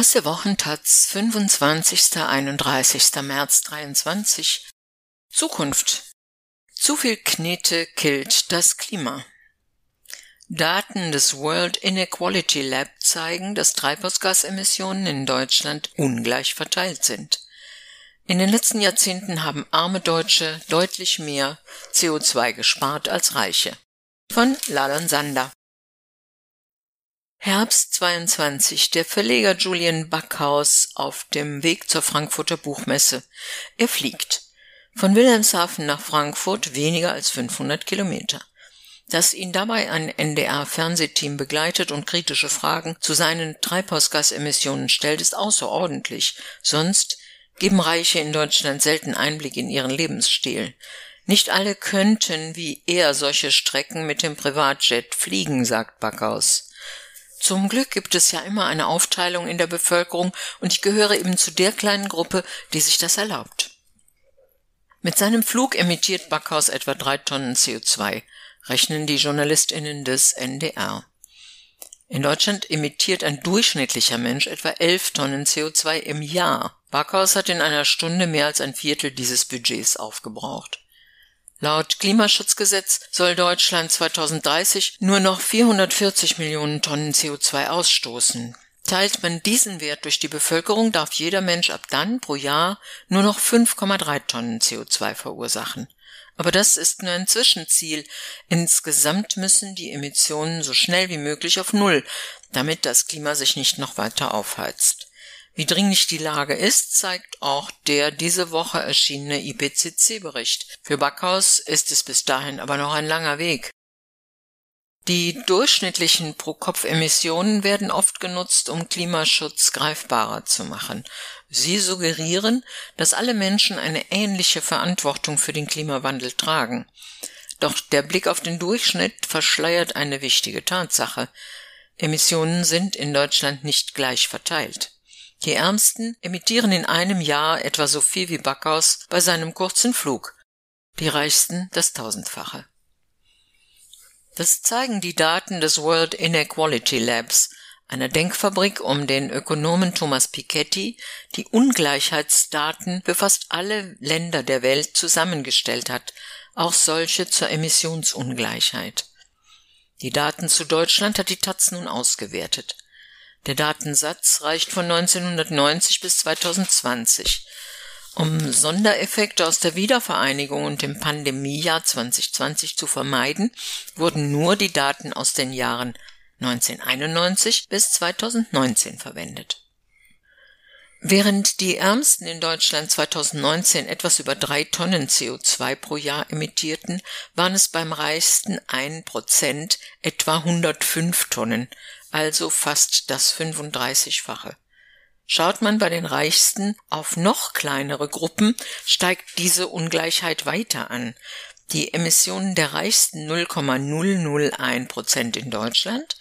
Aus der Wochentaz 25. 31. März 23 Zukunft Zu viel Knete killt das Klima. Daten des World Inequality Lab zeigen, dass Treibhausgasemissionen in Deutschland ungleich verteilt sind. In den letzten Jahrzehnten haben arme Deutsche deutlich mehr CO2 gespart als Reiche. Von Ladon Sander Herbst 22. Der Verleger Julian Backhaus auf dem Weg zur Frankfurter Buchmesse. Er fliegt. Von Wilhelmshaven nach Frankfurt weniger als 500 Kilometer. Dass ihn dabei ein NDR-Fernsehteam begleitet und kritische Fragen zu seinen Treibhausgasemissionen stellt, ist außerordentlich. Sonst geben Reiche in Deutschland selten Einblick in ihren Lebensstil. Nicht alle könnten wie er solche Strecken mit dem Privatjet fliegen, sagt Backhaus. Zum Glück gibt es ja immer eine Aufteilung in der Bevölkerung und ich gehöre eben zu der kleinen Gruppe, die sich das erlaubt. Mit seinem Flug emittiert Backhaus etwa drei Tonnen CO2, rechnen die JournalistInnen des NDR. In Deutschland emittiert ein durchschnittlicher Mensch etwa elf Tonnen CO2 im Jahr. Backhaus hat in einer Stunde mehr als ein Viertel dieses Budgets aufgebraucht. Laut Klimaschutzgesetz soll Deutschland 2030 nur noch 440 Millionen Tonnen CO2 ausstoßen. Teilt man diesen Wert durch die Bevölkerung, darf jeder Mensch ab dann pro Jahr nur noch 5,3 Tonnen CO2 verursachen. Aber das ist nur ein Zwischenziel. Insgesamt müssen die Emissionen so schnell wie möglich auf Null, damit das Klima sich nicht noch weiter aufheizt. Wie dringlich die Lage ist, zeigt auch der diese Woche erschienene IPCC-Bericht. Für Backhaus ist es bis dahin aber noch ein langer Weg. Die durchschnittlichen Pro-Kopf-Emissionen werden oft genutzt, um Klimaschutz greifbarer zu machen. Sie suggerieren, dass alle Menschen eine ähnliche Verantwortung für den Klimawandel tragen. Doch der Blick auf den Durchschnitt verschleiert eine wichtige Tatsache. Emissionen sind in Deutschland nicht gleich verteilt. Die Ärmsten emittieren in einem Jahr etwa so viel wie Backhaus bei seinem kurzen Flug, die Reichsten das Tausendfache. Das zeigen die Daten des World Inequality Labs, einer Denkfabrik um den Ökonomen Thomas Piketty, die Ungleichheitsdaten für fast alle Länder der Welt zusammengestellt hat, auch solche zur Emissionsungleichheit. Die Daten zu Deutschland hat die Taz nun ausgewertet. Der Datensatz reicht von 1990 bis 2020. Um Sondereffekte aus der Wiedervereinigung und dem Pandemiejahr 2020 zu vermeiden, wurden nur die Daten aus den Jahren 1991 bis 2019 verwendet. Während die Ärmsten in Deutschland 2019 etwas über drei Tonnen CO2 pro Jahr emittierten, waren es beim reichsten ein Prozent etwa 105 Tonnen, also fast das 35-fache. Schaut man bei den Reichsten auf noch kleinere Gruppen, steigt diese Ungleichheit weiter an. Die Emissionen der Reichsten 0,001 Prozent in Deutschland,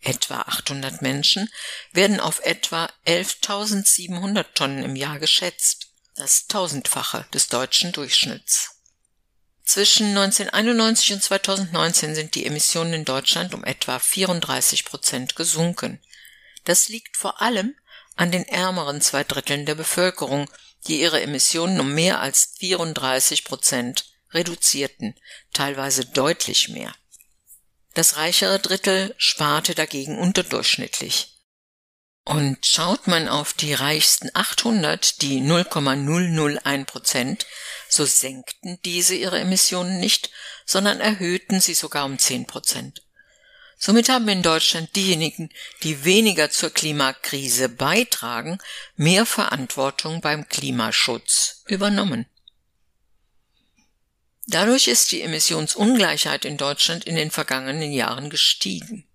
etwa 800 Menschen, werden auf etwa 11.700 Tonnen im Jahr geschätzt, das Tausendfache des deutschen Durchschnitts. Zwischen 1991 und 2019 sind die Emissionen in Deutschland um etwa 34 Prozent gesunken. Das liegt vor allem an den ärmeren zwei Dritteln der Bevölkerung, die ihre Emissionen um mehr als 34 Prozent reduzierten, teilweise deutlich mehr. Das reichere Drittel sparte dagegen unterdurchschnittlich. Und schaut man auf die reichsten 800, die 0,001 Prozent, so senkten diese ihre Emissionen nicht, sondern erhöhten sie sogar um 10 Prozent. Somit haben in Deutschland diejenigen, die weniger zur Klimakrise beitragen, mehr Verantwortung beim Klimaschutz übernommen. Dadurch ist die Emissionsungleichheit in Deutschland in den vergangenen Jahren gestiegen.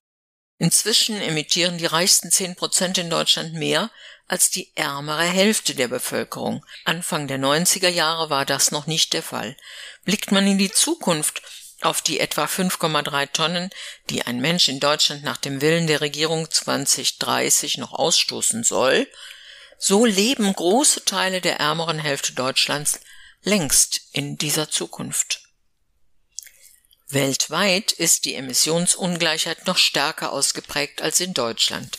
Inzwischen emittieren die reichsten zehn Prozent in Deutschland mehr als die ärmere Hälfte der Bevölkerung. Anfang der 90er Jahre war das noch nicht der Fall. Blickt man in die Zukunft auf die etwa 5,3 Tonnen, die ein Mensch in Deutschland nach dem Willen der Regierung 2030 noch ausstoßen soll, so leben große Teile der ärmeren Hälfte Deutschlands längst in dieser Zukunft. Weltweit ist die Emissionsungleichheit noch stärker ausgeprägt als in Deutschland.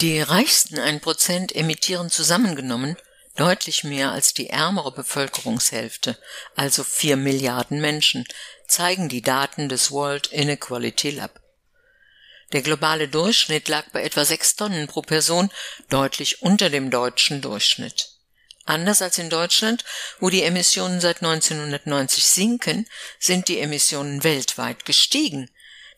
Die reichsten ein Prozent emittieren zusammengenommen deutlich mehr als die ärmere Bevölkerungshälfte, also vier Milliarden Menschen, zeigen die Daten des World Inequality Lab. Der globale Durchschnitt lag bei etwa sechs Tonnen pro Person, deutlich unter dem deutschen Durchschnitt. Anders als in Deutschland, wo die Emissionen seit 1990 sinken, sind die Emissionen weltweit gestiegen.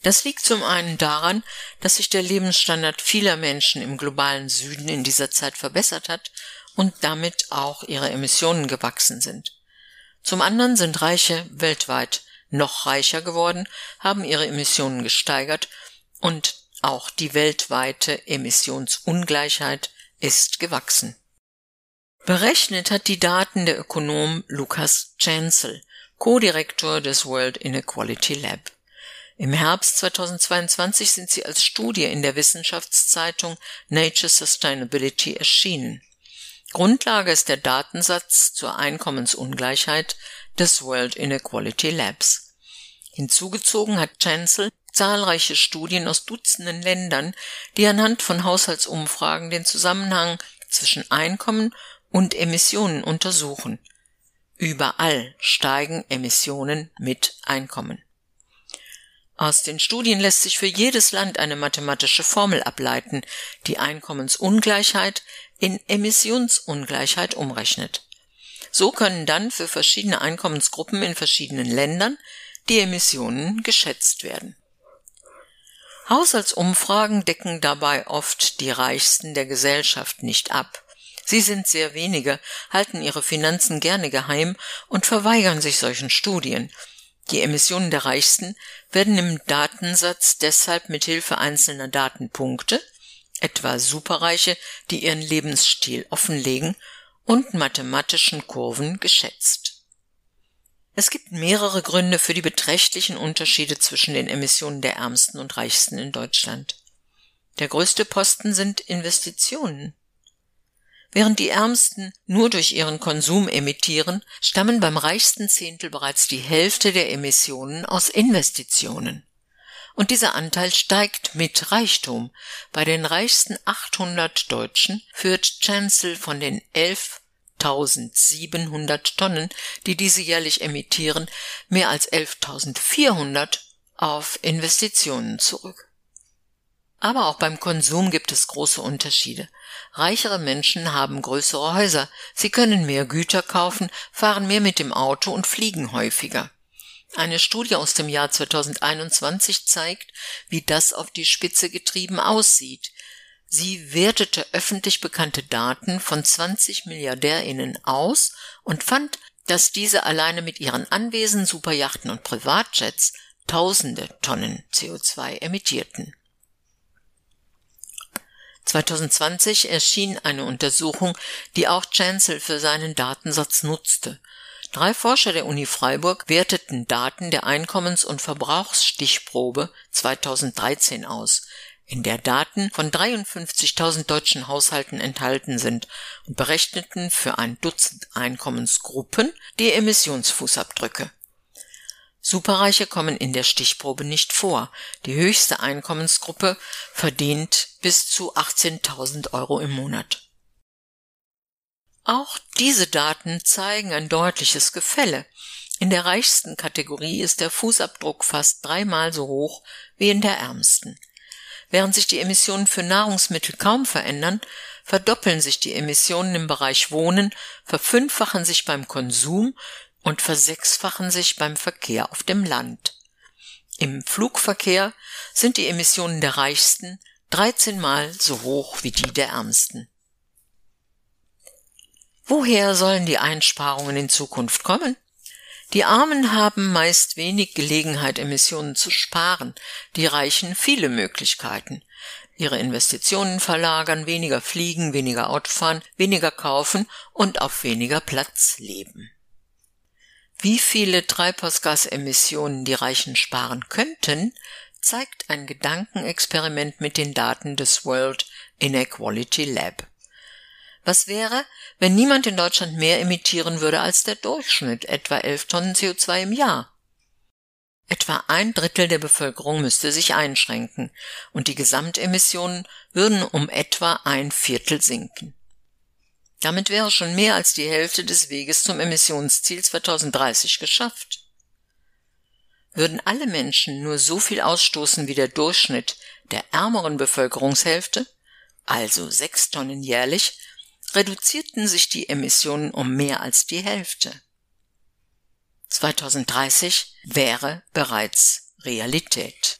Das liegt zum einen daran, dass sich der Lebensstandard vieler Menschen im globalen Süden in dieser Zeit verbessert hat und damit auch ihre Emissionen gewachsen sind. Zum anderen sind Reiche weltweit noch reicher geworden, haben ihre Emissionen gesteigert und auch die weltweite Emissionsungleichheit ist gewachsen. Berechnet hat die Daten der Ökonom Lukas Chancel, Co-Direktor des World Inequality Lab. Im Herbst 2022 sind sie als Studie in der Wissenschaftszeitung Nature Sustainability erschienen. Grundlage ist der Datensatz zur Einkommensungleichheit des World Inequality Labs. Hinzugezogen hat Chancel zahlreiche Studien aus Dutzenden Ländern, die anhand von Haushaltsumfragen den Zusammenhang zwischen Einkommen und Emissionen untersuchen. Überall steigen Emissionen mit Einkommen. Aus den Studien lässt sich für jedes Land eine mathematische Formel ableiten, die Einkommensungleichheit in Emissionsungleichheit umrechnet. So können dann für verschiedene Einkommensgruppen in verschiedenen Ländern die Emissionen geschätzt werden. Haushaltsumfragen decken dabei oft die Reichsten der Gesellschaft nicht ab. Sie sind sehr wenige, halten ihre Finanzen gerne geheim und verweigern sich solchen Studien, die Emissionen der Reichsten werden im Datensatz deshalb mit Hilfe einzelner Datenpunkte, etwa Superreiche, die ihren Lebensstil offenlegen, und mathematischen Kurven geschätzt. Es gibt mehrere Gründe für die beträchtlichen Unterschiede zwischen den Emissionen der Ärmsten und Reichsten in Deutschland. Der größte Posten sind Investitionen. Während die Ärmsten nur durch ihren Konsum emittieren, stammen beim reichsten Zehntel bereits die Hälfte der Emissionen aus Investitionen. Und dieser Anteil steigt mit Reichtum. Bei den reichsten 800 Deutschen führt Chancel von den 11.700 Tonnen, die diese jährlich emittieren, mehr als 11.400 auf Investitionen zurück. Aber auch beim Konsum gibt es große Unterschiede. Reichere Menschen haben größere Häuser, sie können mehr Güter kaufen, fahren mehr mit dem Auto und fliegen häufiger. Eine Studie aus dem Jahr 2021 zeigt, wie das auf die Spitze getrieben aussieht. Sie wertete öffentlich bekannte Daten von 20 Milliardärinnen aus und fand, dass diese alleine mit ihren Anwesen, Superjachten und Privatjets tausende Tonnen CO2 emittierten. 2020 erschien eine Untersuchung, die auch Chancel für seinen Datensatz nutzte. Drei Forscher der Uni Freiburg werteten Daten der Einkommens- und Verbrauchsstichprobe 2013 aus, in der Daten von 53.000 deutschen Haushalten enthalten sind und berechneten für ein Dutzend Einkommensgruppen die Emissionsfußabdrücke. Superreiche kommen in der Stichprobe nicht vor. Die höchste Einkommensgruppe verdient bis zu 18.000 Euro im Monat. Auch diese Daten zeigen ein deutliches Gefälle. In der reichsten Kategorie ist der Fußabdruck fast dreimal so hoch wie in der ärmsten. Während sich die Emissionen für Nahrungsmittel kaum verändern, verdoppeln sich die Emissionen im Bereich Wohnen, verfünffachen sich beim Konsum und versechsfachen sich beim Verkehr auf dem Land. Im Flugverkehr sind die Emissionen der Reichsten 13 Mal so hoch wie die der Ärmsten. Woher sollen die Einsparungen in Zukunft kommen? Die Armen haben meist wenig Gelegenheit, Emissionen zu sparen, die Reichen viele Möglichkeiten. Ihre Investitionen verlagern, weniger fliegen, weniger Autofahren, weniger kaufen und auf weniger Platz leben. Wie viele Treibhausgasemissionen die Reichen sparen könnten, zeigt ein Gedankenexperiment mit den Daten des World Inequality Lab. Was wäre, wenn niemand in Deutschland mehr emittieren würde als der Durchschnitt, etwa 11 Tonnen CO2 im Jahr? Etwa ein Drittel der Bevölkerung müsste sich einschränken und die Gesamtemissionen würden um etwa ein Viertel sinken. Damit wäre schon mehr als die Hälfte des Weges zum Emissionsziel 2030 geschafft. Würden alle Menschen nur so viel ausstoßen wie der Durchschnitt der ärmeren Bevölkerungshälfte, also sechs Tonnen jährlich, reduzierten sich die Emissionen um mehr als die Hälfte. 2030 wäre bereits Realität.